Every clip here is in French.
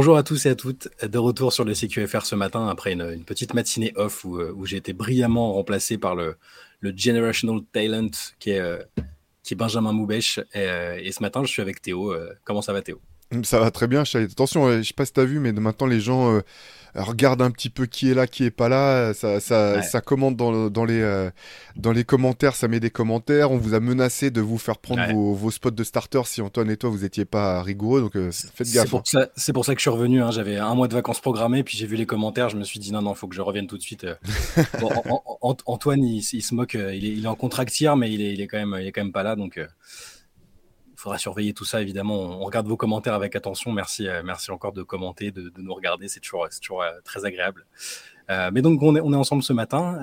Bonjour à tous et à toutes, de retour sur le CQFR ce matin après une, petite matinée off où, où j'ai été brillamment remplacé par le, Generational Talent qui est, euh, Benjamin Moubèche. Euh, et, ce matin, je suis avec Théo. Euh, comment ça va Théo? Ça va très bien, Attention, je sais pas si tu as vu, mais maintenant les gens regarde un petit peu qui est là, qui est pas là. Ça, ça, ça commente dans, dans, les, euh, dans les commentaires, ça met des commentaires. On vous a menacé de vous faire prendre vos, vos, spots de starter si Antoine et toi vous étiez pas rigoureux. Donc euh, faites gaffe. Hein. C'est pour, ça que je suis revenu. Hein. J'avais un mois de vacances programmées, puis j'ai vu les commentaires. Je me suis dit non, non, faut que je revienne tout de suite. Euh. Antoine, il, se moque. Il est, il est en contractière, mais il est, il est, quand même, il est quand même pas là. Donc il faudra surveiller tout ça, évidemment. On regarde vos commentaires avec attention. Merci, euh, merci encore de commenter, de, nous regarder. C'est toujours, toujours euh, très agréable. Euh, mais donc, on est, on est ensemble ce matin.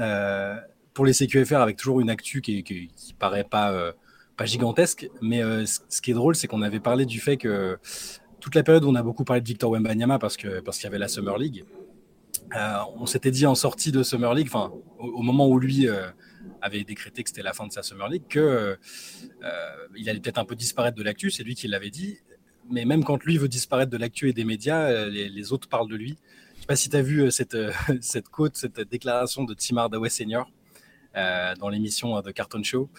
pour les CQFR, avec toujours une actu qui, qui, paraît pas, pas gigantesque. Mais ce qui est drôle, c'est qu'on avait parlé du fait que toute la période où on a beaucoup parlé de Victor Wembanyama parce qu'il parce qu'il y avait la Summer League, on s'était dit en sortie de Summer League, au, moment où lui avait décrété que c'était la fin de sa Summer League, qu'il euh, il allait peut-être un peu disparaître de l'actu, c'est lui qui l'avait dit. Mais même quand lui veut disparaître de l'actu et des médias, euh, les, autres parlent de lui. Je ne sais pas si tu as vu euh, cette, cette côte, cette déclaration de Tim Hardaway Senior dans l'émission de Carton Show,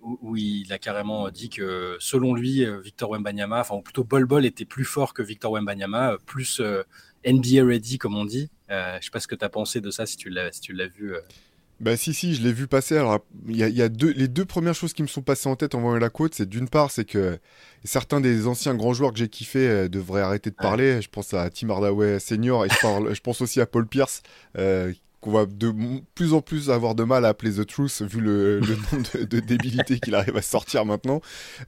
où, il a carrément dit que selon lui, Victor Wembanyama, enfin plutôt Bol Bol était plus fort que Victor Wembanyama, plus NBA ready comme on dit. je ne sais pas ce que tu as pensé de ça, si tu l'as si vu. Bah si si, je l'ai vu passer. Alors il y a, deux, les deux premières choses qui me sont passées en tête en voyant la côte, c'est d'une part c'est que certains des anciens grands joueurs que j'ai kiffé euh, devraient arrêter de parler. Je pense à Tim Hardaway senior et je, parle, je pense aussi à Paul Pierce euh, qu'on va de plus en plus avoir de mal à appeler The Truth vu le, nombre de, débilités qu'il arrive à sortir maintenant.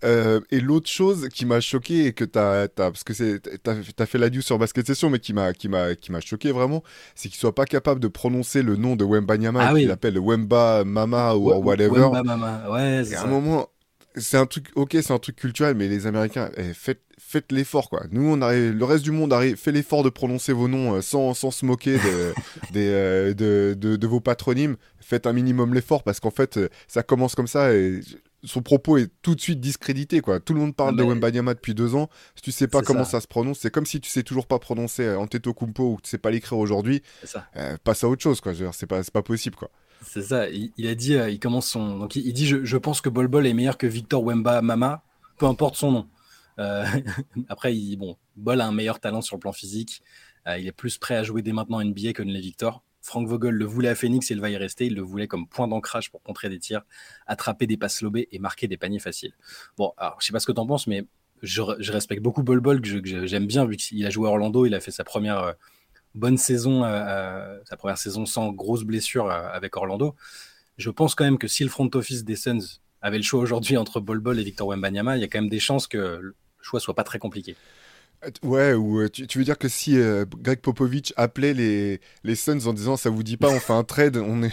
Euh, et l'autre chose qui m'a choqué et que t'as, as, parce que t'as, as fait la news sur Basket Session, mais qui m'a, qui m'a, qui m'a choqué vraiment, c'est qu'il soit pas capable de prononcer le nom de Wemba Nyama, ah, qu'il appelle Wemba Mama ou whatever. Wemba Mama, ouais. C'est à un moment, c'est un truc, ok, c'est un truc culturel, mais les Américains, eh, faites, faites l'effort, quoi. Nous, on arrive, le reste du monde arrive, fait l'effort de prononcer vos noms euh, sans, sans se moquer de, euh, de, de, de, vos patronymes. Faites un minimum l'effort parce qu'en fait, euh, ça commence comme ça et son propos est tout de suite discrédité, quoi. Tout le monde parle de Wembanyama depuis deux ans. Si tu sais pas comment ça. se prononce, c'est comme si tu sais toujours pas prononcer Antetokounmpo ou tu sais pas l'écrire aujourd'hui. passe à autre chose, quoi. C'est pas, pas possible, quoi. C'est ça. Il, a dit, il commence son. Donc il, dit, je, je, pense que Bol Bol est meilleur que Victor Wemba Mama, peu importe son nom. Euh, après, il, bon, Ball a un meilleur talent sur le plan physique. Euh, il est plus prêt à jouer dès maintenant NBA que les Victor. Frank Vogel le voulait à Phoenix et il va y rester. Il le voulait comme point d'ancrage pour contrer des tirs, attraper des passes lobées et marquer des paniers faciles. Bon, alors je sais pas ce que tu en penses, mais je, respecte beaucoup Bol Bol, que j'aime bien, vu qu'il a joué à Orlando. Il a fait sa première euh, bonne saison, sa première saison sans grosse blessure avec Orlando. Je pense quand même que si le front office des Suns avait le choix aujourd'hui entre Bol Bol et Victor Wembanyama, il y a quand même des chances que le choix soit pas très compliqué. Ouais, ou euh, tu, veux dire que si euh, Greg Popovich appelait les, les Suns en disant ça vous dit pas, on fait un trade, on est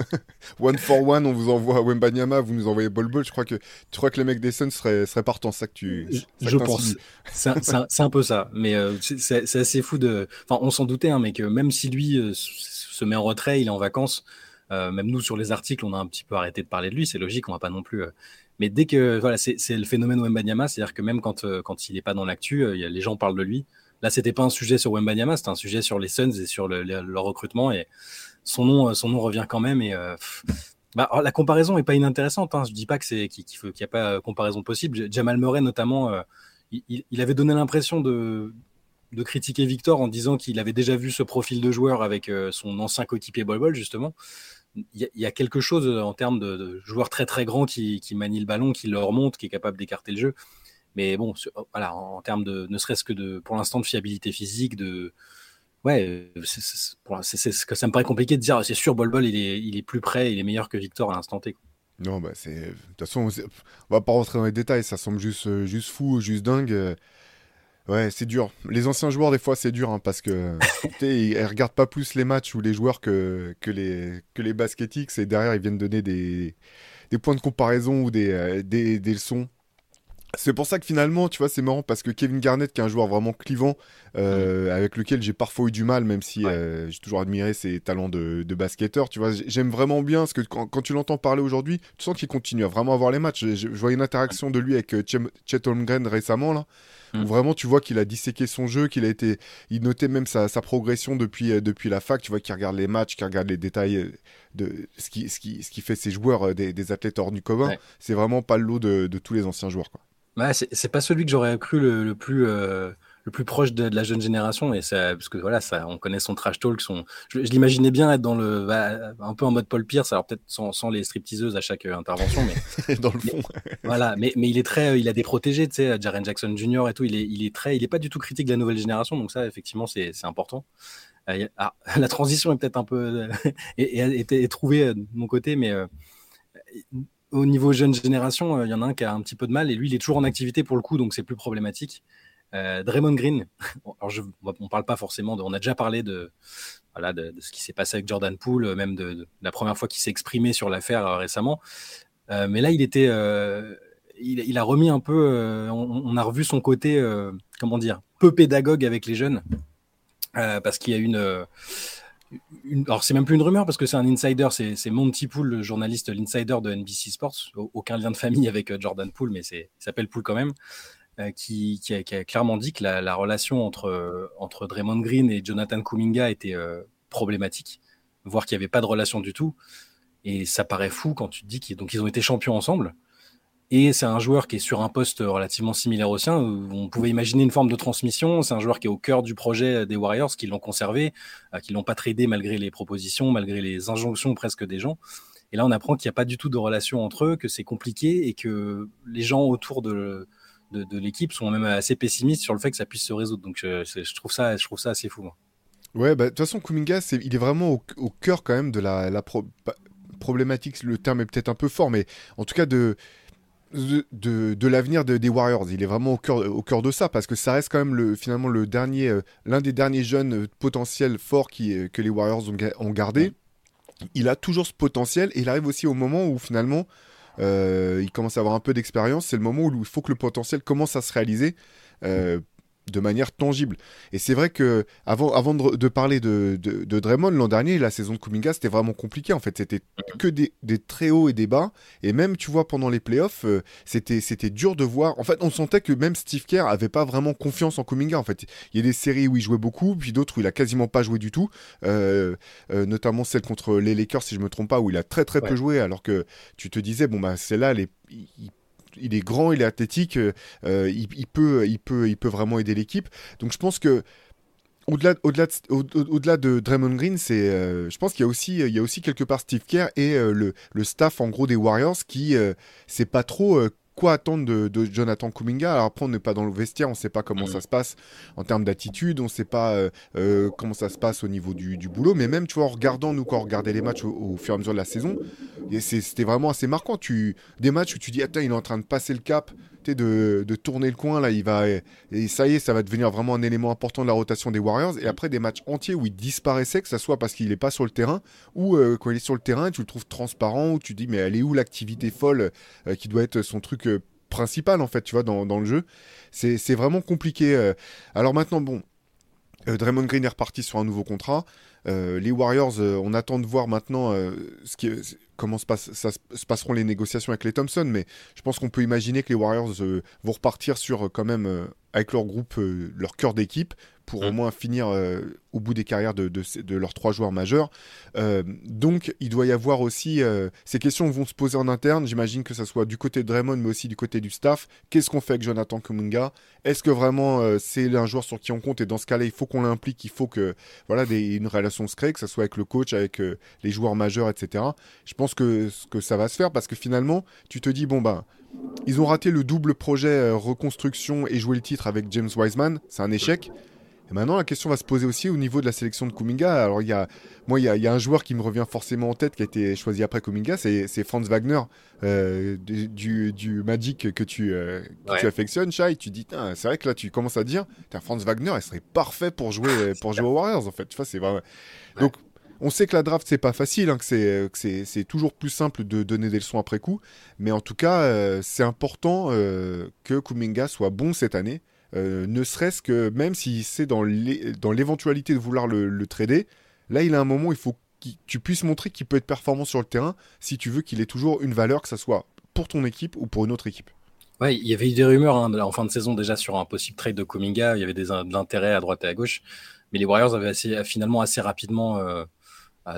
one for one, on vous envoie Wembanyama, vous nous envoyez Bol Bol, je crois que tu crois que les mecs des Suns seraient, seraient partants, ça que tu. je pense. C'est un, peu ça, mais euh, c'est assez fou de. Enfin, on s'en doutait, hein, mais que même si lui se met en retrait, il est en vacances. Même nous sur les articles, on a un petit peu arrêté de parler de lui. C'est logique, on va pas non plus mais dès que voilà, c'est le phénomène Wembanyama, c'est-à-dire que même quand, euh, quand il n'est pas dans l'actu, euh, les gens parlent de lui. Là, c'était pas un sujet sur Wembanyama, c'était un sujet sur les Suns et sur le, leur recrutement. Et son nom, euh, son nom revient quand même. Et bah, la comparaison est pas inintéressante. Hein. Je dis pas que c'est qu'il n'y a pas comparaison possible. Jamal Murray, notamment, il, il, avait donné l'impression de, de critiquer Victor en disant qu'il avait déjà vu ce profil de joueur avec son ancien coéquipier Bol Bol, justement il y, a quelque chose euh, en termes de, joueurs très très grands qui, qui le ballon, qui le remonte, qui est capable d'écarter le jeu. Mais bon, oh, voilà, en, termes de, ne serait-ce que de, pour l'instant, de fiabilité physique, de, ouais, c'est ce que ça me paraît compliqué de dire. C'est sûr, Bol Bol, il est, il est plus près, il est meilleur que Victor à l'instant T. Non, bah c'est. De toute façon, on va pas rentrer dans les détails. Ça semble juste, euh, juste fou, juste dingue. Ouais, c'est dur. Les anciens joueurs, des fois, c'est dur hein, parce que ils regardent pas plus les matchs ou les joueurs que, que les, que les baskettics et derrière, ils viennent donner des, des points de comparaison ou des, euh, des, des, leçons. C'est pour ça que finalement, tu vois, c'est marrant parce que Kevin Garnett, qui est un joueur vraiment clivant, euh, mm. avec lequel j'ai parfois eu du mal, même si euh, j'ai toujours admiré ses talents de, de basketteur, tu vois, j'aime vraiment bien parce que quand, quand tu l'entends parler aujourd'hui, tu sens qu'il continue à vraiment avoir les matchs. Je, vois une interaction de lui avec Chet Holmgren récemment, là où vraiment tu vois qu'il a disséqué son jeu, qu'il a été, il notait même sa, progression depuis, depuis la fac, tu vois qu'il regarde les matchs, qu'il regarde les détails de ce qui, ce qui, ce qui fait ses joueurs des, athlètes hors du commun. C'est vraiment pas le lot de, tous les anciens joueurs. Quoi. Ouais, c'est pas celui que j'aurais cru le, plus le plus proche de, la jeune génération et ça parce que voilà ça on connaît son trash talk son je, l'imaginais bien être dans le bah, un peu en mode Paul Pierce alors peut-être sans, sans, les stripteaseuses à chaque euh, intervention mais dans le fond voilà mais, mais il est très il a des protégés tu sais Jaren Jackson Jr et tout il est il est très il est pas du tout critique de la nouvelle génération donc ça effectivement c'est important euh, ah, la transition est peut-être un peu et, et, trouvée de mon côté mais euh, au niveau jeune génération, il y en a un qui a un petit peu de mal et lui, il est toujours en activité pour le coup, donc c'est plus problématique. Euh, Draymond Green, alors je, on parle pas forcément de, on a déjà parlé de, de, ce qui s'est passé avec Jordan Poole, euh, même de, la première fois qu'il s'est exprimé sur l'affaire euh, récemment. mais là, il était, il, a remis un peu, on, a revu son côté, comment dire, peu pédagogue avec les jeunes, parce qu'il y a une, une alors c'est même plus une rumeur parce que c'est un insider, c'est Monty Poole, le journaliste, l'insider de NBC Sports, aucun lien de famille avec Jordan Poole, mais il s'appelle Poole quand même. Euh, qui, a, clairement dit que la, relation entre, entre Draymond Green et Jonathan Kuminga était euh, problématique, voire qu'il n'y avait pas de relation du tout. Et ça paraît fou quand tu te dis qu'ils ils ont été champions ensemble. Et c'est un joueur qui est sur un poste relativement similaire au sien, on pouvait imaginer une forme de transmission. C'est un joueur qui est au cœur du projet des Warriors, qui l'ont conservé, euh, qui l'ont pas tradé malgré les propositions, malgré les injonctions presque des gens. Et là, on apprend qu'il n'y a pas du tout de relation entre eux, que c'est compliqué et que les gens autour de, de, l'équipe sont même assez pessimistes sur le fait que ça puisse se résoudre. Donc je, je trouve, ça, je trouve ça assez fou. Ouais, bah, de toute façon, Kuminga, il est vraiment au, cœur quand même de la, la problématique. Le terme est peut-être un peu fort, mais en tout cas de, de, de, l'avenir des Warriors. Il est vraiment au cœur, au cœur de ça parce que ça reste quand même le, finalement le dernier, euh, l'un des derniers jeunes euh, potentiels forts qui, euh, que les Warriors ont, ont gardé. Il a toujours ce potentiel et il arrive aussi au moment où finalement euh, il commence à avoir un peu d'expérience. C'est le moment où il faut que le potentiel commence à se réaliser. Euh, de manière tangible. Et c'est vrai que avant, avant de, parler de, de, Draymond l'an dernier, la saison de Kuminga, c'était vraiment compliqué. En fait, c'était que des, des, très hauts et des bas. Et même, tu vois, pendant les playoffs, euh, c'était, c'était dur de voir. En fait, on sentait que même Steve Kerr avait pas vraiment confiance en Kuminga. En fait, il y a des séries où il jouait beaucoup, puis d'autres où il a quasiment pas joué du tout. Euh, euh, notamment celle contre les Lakers, si je me trompe pas, où il a très très peu joué, alors que tu te disais, bon, bah, c'est là, les, il est grand, il est athlétique, euh, euh, il, peut, il, peut, il peut vraiment aider l'équipe. Donc je pense que au-delà, de, au-delà de Draymond Green, c'est, euh, je pense qu'il y a aussi, il y a aussi quelque part Steve Kerr et le, le, staff en gros des Warriors qui, c'est pas trop quoi attendre de, Jonathan Kuminga? Alors après, on n'est pas dans le vestiaire, on ne sait pas comment ça se passe en termes d'attitude, on ne sait pas euh, euh, comment ça se passe au niveau du, boulot, mais même, tu vois, en regardant, nous, quand on regardait les matchs au, fur et à mesure de la saison, c'était vraiment assez marquant. Tu, des matchs où tu dis, attends, il est en train de passer le cap, de, tourner le coin, là, il va, et ça y est, ça va devenir vraiment un élément important de la rotation des Warriors. Et après, des matchs entiers où il disparaissait, que ce soit parce qu'il n'est pas sur le terrain, ou euh, quand il est sur le terrain, tu le trouves transparent, ou tu dis, mais elle est où l'activité folle euh, qui doit être son truc euh, principal, en fait, tu vois, dans, dans le jeu. C'est vraiment compliqué. Alors maintenant, bon, Draymond Green est reparti sur un nouveau contrat. Les Warriors, on attend de voir maintenant qui, comment se, se passeront les négociations avec les Thompson, mais je pense qu'on peut imaginer que les Warriors euh, vont repartir sur euh, quand même euh, avec leur groupe, leur cœur d'équipe, pour au mmh. moins finir au bout des carrières de, de, leurs trois joueurs majeurs. donc, il doit y avoir aussi. ces questions vont se poser en interne. J'imagine que ce soit du côté de Draymond, mais aussi du côté du staff. Qu'est-ce qu'on fait avec Jonathan Kuminga? Est-ce que vraiment c'est un joueur sur qui on compte? Et dans ce cas-là, il faut qu'on l'implique. Il faut que voilà, des, une relation se crée, que ce soit avec le coach, avec les joueurs majeurs, etc. Je pense que, que ça va se faire parce que finalement, tu te dis, bon, ben, ils ont raté le double projet euh, reconstruction et jouer le titre avec James Wiseman, c'est un échec. Et maintenant, la question va se poser aussi au niveau de la sélection de Kuminga. Alors, il y a, moi, il y a, un joueur qui me revient forcément en tête qui a été choisi après Kuminga, c'est Franz Wagner euh, du, du, Magic que tu, euh, tu affectionnes, Shai. Tu dis, c'est vrai que là, tu commences à dire, Franz Wagner, il serait parfait pour jouer, pour jouer aux Warriors, en fait. Tu vois, c'est vraiment. Donc, on sait que la draft, c'est pas facile, hein, que c'est toujours plus simple de donner des leçons après coup. Mais en tout cas, euh, c'est important euh, que Kuminga soit bon cette année. Euh, ne serait-ce que même si c'est dans l'éventualité de vouloir le, trader, là, il a un moment où il faut que tu puisses montrer qu'il peut être performant sur le terrain si tu veux qu'il ait toujours une valeur, que ce soit pour ton équipe ou pour une autre équipe. Ouais, il y avait eu des rumeurs hein, en fin de saison déjà sur un possible trade de Kuminga. Il y avait des intérêts à droite et à gauche, mais les Warriors avaient finalement assez rapidement euh,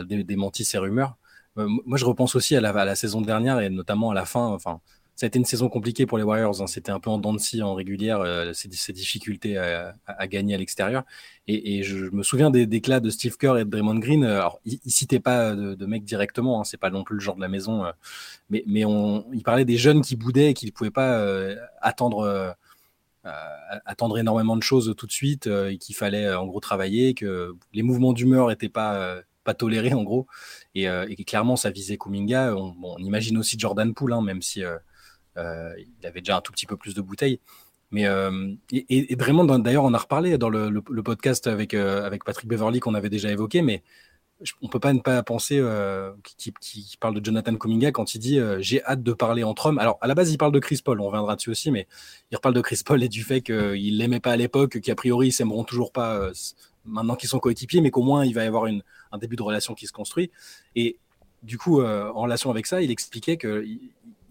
démenti ces rumeurs. Euh, moi, je repense aussi à la, à la, saison dernière et notamment à la fin. Enfin, ça a été une saison compliquée pour les Warriors. Hein. C'était un peu en dents de scie en régulière, euh, ces, difficultés à, gagner à l'extérieur. Et, je me souviens des déclats de Steve Kerr et de Draymond Green. Alors, ils, ne citaient pas de, de mecs directement, hein, c'est pas non plus le genre de la maison. Euh, mais, mais on, ils parlaient des jeunes qui boudaient et qui ne pouvaient pas euh, attendre. énormément de choses tout de suite et qu'il fallait en gros travailler, que les mouvements d'humeur n'étaient pas tolérés en gros et, et, clairement ça visait Kuminga. On, imagine aussi Jordan Poole, hein, même si euh, il avait déjà un tout petit peu plus de bouteilles. Mais euh, et, et, vraiment, d'ailleurs, on a reparlé dans le, podcast avec, euh, avec Patrick Beverly qu'on avait déjà évoqué, mais on peut pas ne pas penser qui, qui, parle de Jonathan Cominga quand il dit j'ai hâte de parler entre hommes. Alors à la base il parle de Chris Paul, on reviendra dessus aussi, mais il reparle de Chris Paul et du fait qu'il l'aimait pas à l'époque, qu'a priori ils s'aimeront toujours pas maintenant qu'ils sont coéquipiers, mais qu'au moins il va y avoir une, un début de relation qui se construit. Et du coup, en relation avec ça, il expliquait que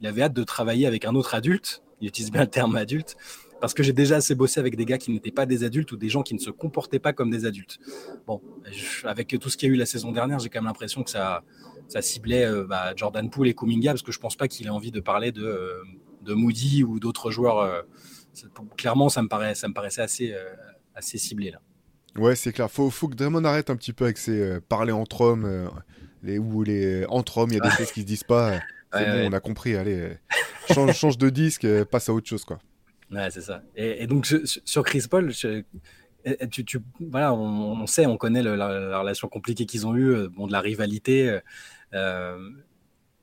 avait hâte de travailler avec un autre adulte. Il utilise bien le terme adulte parce que j'ai déjà assez bossé avec des gars qui n'étaient pas des adultes ou des gens qui ne se comportaient pas comme des adultes. Bon, avec tout ce qu'il y a eu la saison dernière, j'ai quand même l'impression que ça, ça ciblait euh, bah, Jordan Poole et Kuminga parce que je pense pas qu'il ait envie de parler de, euh, de Moody ou d'autres joueurs. Euh, clairement, ça me, paraît, ça me paraissait assez, assez ciblé là. Ouais, c'est clair. Faut, faut que Draymond arrête un petit peu avec ses parler entre hommes, les, ou les entre hommes, il y a des choses qui se disent pas. C'est bon, on a compris. Allez, change, change de disque, passe à autre chose, quoi. Ouais, c'est ça. Et, donc, sur Chris Paul, tu, tu, voilà, on, sait, on connaît la, relation compliquée qu'ils ont eue, euh, bon, de la rivalité. Euh,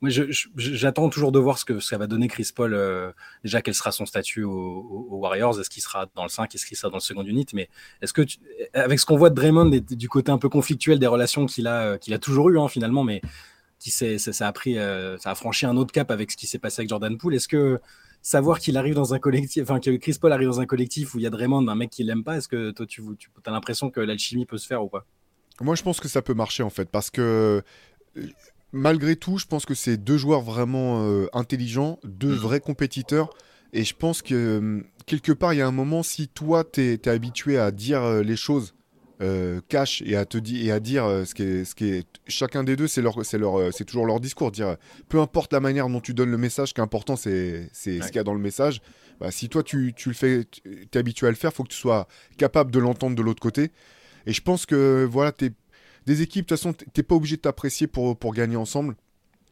moi, j'attends toujours de voir ce que ça va donner Chris Paul. Euh, déjà, quel sera son statut aux, Warriors Est-ce qu'il sera dans le 5 Est-ce qu'il sera dans le second unit Mais est-ce que, avec ce qu'on voit de Draymond et du côté un peu conflictuel des relations qu'il a, qu'il a toujours eu hein, finalement, mais qui ça, ça, a pris, euh, ça a franchi un autre cap avec ce qui s'est passé avec Jordan Poole. Est-ce que savoir qu'il arrive dans un collectif, enfin que Chris Paul arrive dans un collectif où il y a Draymond, un mec qui l'aime pas, est-ce que toi tu, tu as l'impression que l'alchimie peut se faire ou pas? Moi je pense que ça peut marcher en fait parce que euh, malgré tout, je pense que c'est deux joueurs vraiment euh, intelligents, deux mm. vrais compétiteurs. Et je pense que quelque part, il y a un moment, si toi, tu es, habitué à dire les choses euh, cache et à te dire et à dire euh, ce qui est, ce qui est chacun des deux c'est leur c'est leur euh, c'est toujours leur discours dire peu importe la manière dont tu donnes le message ce qui est important c'est c'est ce qu'il y a dans le message. Bah, si toi tu, tu le fais tu es habitué à le faire faut que tu sois capable de l'entendre de l'autre côté. Et je pense que voilà es, des équipes de toute façon t'es pas obligé de t'apprécier pour pour gagner ensemble.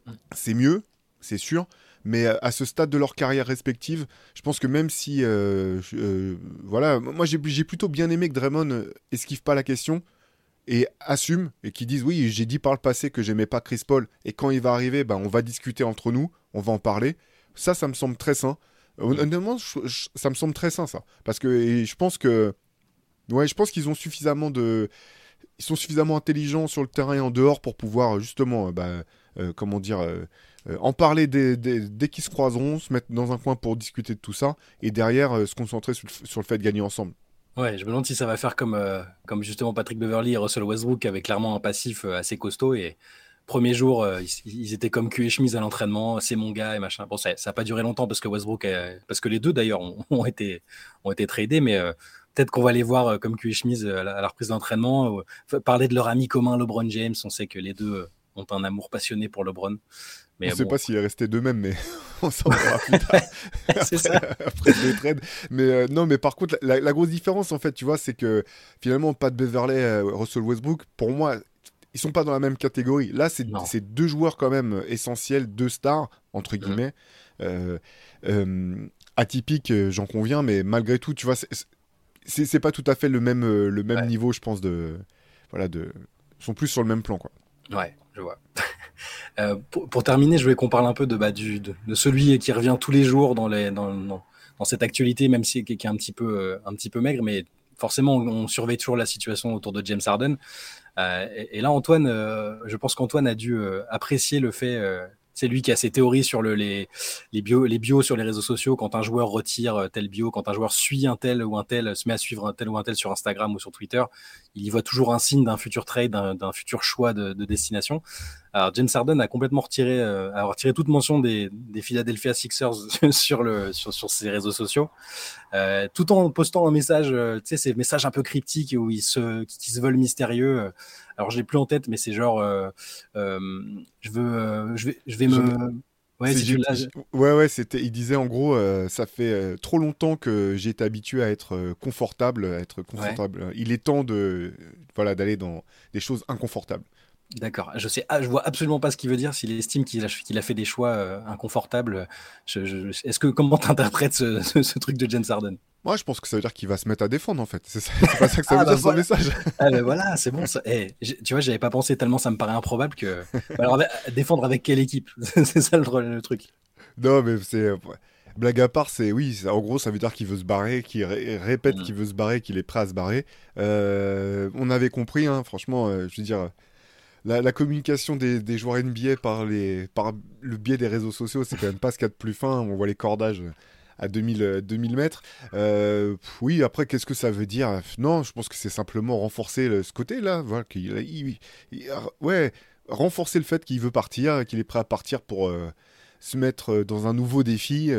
Mm. c'est mieux c'est sûr mais à ce stade de leur carrière respective, je pense que même si, euh, euh, voilà, moi j'ai plutôt bien aimé que Draymond euh, esquive pas la question et assume et qui disent oui, j'ai dit par le passé que j'aimais pas Chris Paul et quand il va arriver, ben on va discuter entre nous, on va en parler. Ça, ça me semble très sain. Honnêtement, ça me semble très sain ça, parce que je pense que, ouais, je pense qu'ils ont suffisamment de, ils sont suffisamment intelligents sur le terrain et en dehors pour pouvoir justement, bah, comment dire euh, en parler dès, qu'ils se croiseront, se mettre dans un coin pour discuter de tout ça, et derrière euh, se concentrer sur le, fait de gagner ensemble. Ouais, je me demande si ça va faire comme, euh, comme justement Patrick Beverly et Russell Westbrook, avec clairement un passif assez costaud. Et premier jour, ils, étaient comme cul et chemise à l'entraînement, c'est mon gars et machin. Bon, ça n'a pas duré longtemps parce que Westbrook, parce que les deux d'ailleurs ont, été, ont été tradés, mais peut-être qu'on va les voir comme cul et chemise à la, reprise d'entraînement. parler de leur ami commun LeBron James, on sait que les deux ont un amour passionné pour LeBron. Mais on ne sait pas s'il est resté d'eux-mêmes, mais on s'en verra plus tard. après, ça. après le trade. Mais euh, non, mais par contre, la, grosse différence, en fait, tu vois, c'est que finalement, Pat Beverley, euh, Russell Westbrook, pour moi, ils sont pas dans la même catégorie. Là, c'est deux joueurs quand même essentiels, deux stars, entre mm. guillemets. Euh, atypiques, j'en conviens, mais malgré tout, tu vois, c'est pas tout à fait le même, le même niveau, je pense, de. Voilà, de. Ils sont plus sur le même plan, quoi. Ouais, Euh, pour, terminer, je voulais qu'on parle un peu de, bah, de, celui qui revient tous les jours dans, cette actualité, même si qui est un petit peu, euh, un petit peu maigre, mais forcément, on, surveille toujours la situation autour de James Harden. Euh, et, là, Antoine, je pense qu'Antoine a dû apprécier le fait c'est lui qui a ses théories sur le, les, les, bio, bios sur les réseaux sociaux. Quand un joueur retire euh, tel bio, quand un joueur suit un tel ou un tel, se met à suivre un tel ou un tel sur Instagram ou sur Twitter, il y voit toujours un signe d'un futur trade, d'un futur choix de, destination. Alors James Harden a complètement retiré, euh, a retiré toute mention des, des Philadelphia Sixers sur, le, sur, sur ses réseaux sociaux, euh, tout en postant un message, euh, tu sais, ces messages un peu cryptiques où ils se, qui se veulent mystérieux. Alors je l'ai plus en tête, mais c'est genre, je veux, je vais, je vais me Ouais, ouais, ouais, c'était. Il disait en gros, euh, ça fait euh, trop longtemps que j'ai été habitué à être euh, confortable, à être confortable. Il est temps de, voilà, d'aller dans des choses inconfortables. D'accord. Je sais, ah, je vois absolument pas ce qu'il veut dire. S'il estime qu'il a, fait des choix inconfortables, je, est-ce que comment t'interprètes ce, ce, truc de James Harden? Moi, je pense que ça veut dire qu'il va se mettre à défendre, en fait. C'est pas ça que ça ah, veut bah dire, son message. Ah, ben voilà, c'est bon. Ça. Eh, tu vois, j'avais pas pensé tellement, ça me paraît improbable que. Alors, défendre avec quelle équipe? C'est ça le, truc. Non, mais c'est. Blague à part, c'est oui, en gros, ça veut dire qu'il veut se barrer, qu'il répète mm. qu'il veut se barrer, qu'il est prêt à se barrer. Euh, on avait compris, hein, franchement, euh, je veux dire, la, communication des, des, joueurs NBA par, les, par le biais des réseaux sociaux, c'est quand même pas ce qu'il y a de plus fin. On voit les cordages à 2000, 2000 mètres. Euh, oui, après, qu'est-ce que ça veut dire? Non, je pense que c'est simplement renforcer ce côté-là. Voilà, ouais, renforcer le fait qu'il veut partir, qu'il est prêt à partir pour euh, se mettre euh, dans un nouveau défi.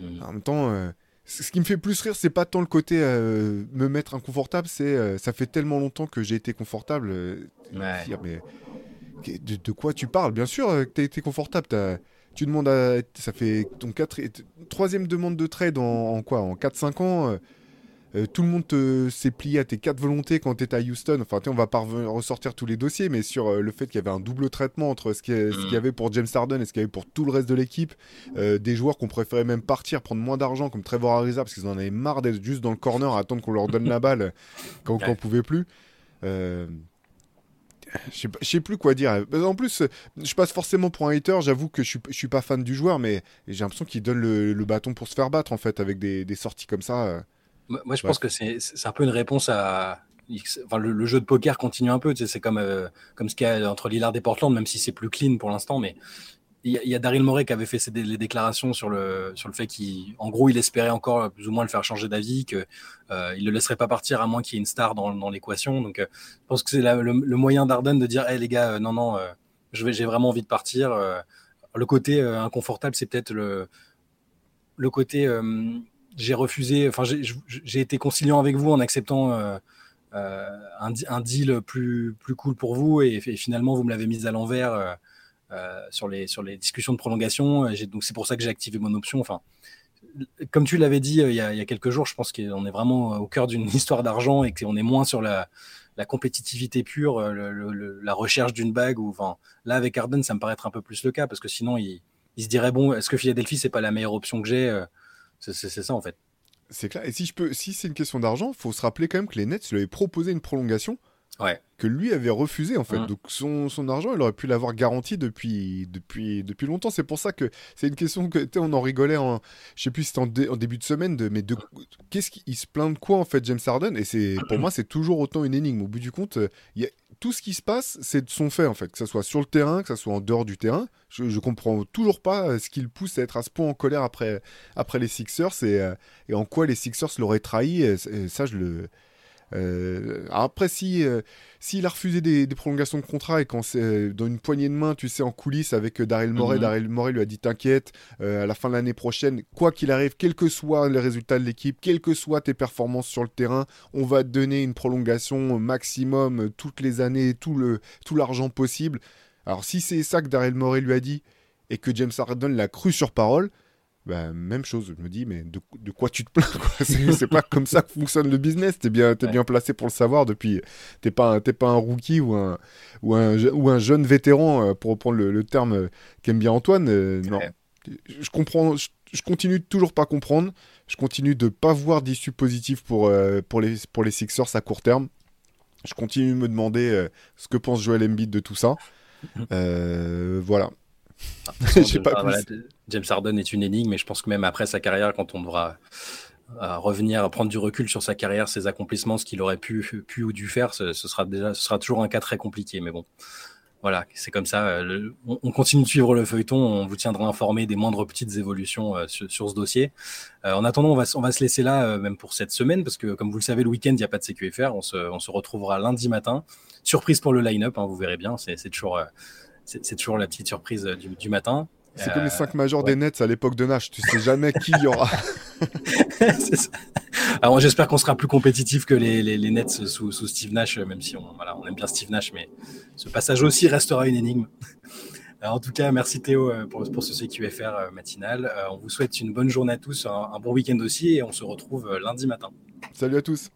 Mmh. En même temps, ce qui me fait plus rire, c'est pas tant le côté me mettre inconfortable, c'est ça fait tellement longtemps que j'ai été confortable. mais de, de, quoi tu parles? Bien sûr que tu as été confortable. As, tu demandes à. Ça fait ton troisième demande de trade en, quoi? En 4-5 ans euh, euh, tout le monde s'est plié à tes quatre volontés quand tu étais à Houston. Enfin, on va pas ressortir tous les dossiers, mais sur euh, le fait qu'il y avait un double traitement entre ce qu'il y, mm. avait pour James Harden et ce qu'il y avait pour tout le reste de l'équipe. des joueurs qu'on préférait même partir, prendre moins d'argent, comme Trevor Ariza, parce qu'ils en avaient marre d'être juste dans le corner à attendre qu'on leur donne la balle quand, on pouvait plus. Je sais plus quoi dire. En plus, je passe forcément pour un hater. J'avoue que je suis, suis pas fan du joueur, mais j'ai l'impression qu'il donne le, bâton pour se faire battre, en fait, avec des, sorties comme ça. Moi, je pense que c'est un peu une réponse à. Enfin, le, jeu de poker continue un peu. c'est comme, euh, comme ce qu'il y a entre Lillard et Portland, même si c'est plus clean pour l'instant. Mais il y, a Daryl Morey qui avait fait ses, les déclarations sur le, sur le fait qu'en gros, il espérait encore plus ou moins le faire changer d'avis, qu'il euh, ne le laisserait pas partir à moins qu'il y ait une star dans, dans l'équation. Donc, euh, je pense que c'est le, moyen d'Arden de dire hey, les gars, non, non, j'ai vraiment envie de partir. le côté inconfortable, c'est peut-être le, le côté j'ai refusé, enfin, j'ai été conciliant avec vous en acceptant. Un, un, deal plus, plus cool pour vous et, finalement vous me l'avez mis à l'envers euh, sur, les, sur les discussions de prolongation. Donc c'est pour ça que j'ai activé mon option. Enfin, comme tu l'avais dit euh, il y, a, quelques jours, je pense qu'on est vraiment au cœur d'une histoire d'argent et qu'on est moins sur la, compétitivité pure, euh, la recherche d'une bague. Là, avec Arden, ça me paraît être un peu plus le cas parce que sinon, il, il se dirait bon, est-ce que Philadelphie, c'est pas la meilleure option que j'ai C'est ça en fait. C'est clair. Et si je peux, si c'est une question d'argent, faut se rappeler quand même que les Nets lui avaient proposé une prolongation que lui avait refusé en fait. Mmh. Donc son, son, argent, il aurait pu l'avoir garanti depuis, depuis, depuis longtemps. C'est pour ça que c'est une question que on en rigolait en, je sais plus, c'était en, début de semaine, de, mais de qu'est-ce qu'il se plaint de quoi en fait James Harden? Et c'est pour moi c'est toujours autant une énigme. Au bout du compte, il y a, tout ce qui se passe, c'est de son fait en fait, que ce soit sur le terrain, que ce soit en dehors du terrain. Je, je comprends toujours pas euh, ce qui le pousse à être à ce point en colère après, après les Sixers et, euh, et en quoi les Sixers l'auraient trahi. et ça, je le euh, après, si euh, s'il a refusé des, prolongations de contrat et quand c'est euh, dans une poignée de main, tu sais, en coulisses avec Daryl Morey, mhm. Daryl Morey lui a dit T'inquiète, à la fin de l'année prochaine, quoi qu'il arrive, quels que soient les résultats de l'équipe, quelles que soient tes performances sur le terrain, on va te donner une prolongation maximum toutes les années, tout le tout l'argent possible. Alors, si c'est ça que Daryl Morey lui a dit et que James Harden l'a cru sur parole, bah, même chose, je me dis, mais de, quoi tu te plains C'est pas comme ça que fonctionne le business. T'es bien, es bien placé pour le savoir depuis. T'es pas, pas un rookie ou un, ou un, ou un jeune vétéran, euh, pour reprendre le, terme euh, qu'aime bien Antoine. Euh, non. Je comprends, je, continue de toujours pas comprendre. Je continue de pas voir d'issue positive pour, pour, les, pour les Sixers à court terme. Je continue de me demander ce que pense Joel Embiid de tout ça. voilà. James Harden est une énigme, mais je pense que même après sa carrière, quand on devra euh, revenir, prendre du recul sur sa carrière, ses accomplissements, ce qu'il aurait pu, pu ou dû faire, ce, sera déjà, ce sera toujours un cas très compliqué. Mais bon, voilà, c'est comme ça. Euh, on, continue de suivre le feuilleton. On vous tiendra informé des moindres petites évolutions euh, sur, ce dossier. en attendant, on va, on va se laisser là, même pour cette semaine, parce que comme vous le savez, le week-end, il n'y a pas de CQFR. On se, on se retrouvera lundi matin. Surprise pour le line-up, hein, vous verrez bien. C'est toujours c'est toujours la petite surprise du, matin. C'est comme les 5 majors des Nets à l'époque de Nash. Tu sais jamais qui y aura. Alors j'espère qu'on sera plus compétitif que les, les, Nets sous, sous, Steve Nash, même si on, voilà, on aime bien Steve Nash, mais ce passage aussi restera une énigme. en tout cas, merci Théo pour, pour ce CQFR matinal. On vous souhaite une bonne journée à tous, un bon week-end aussi, et on se retrouve lundi matin. Salut à tous.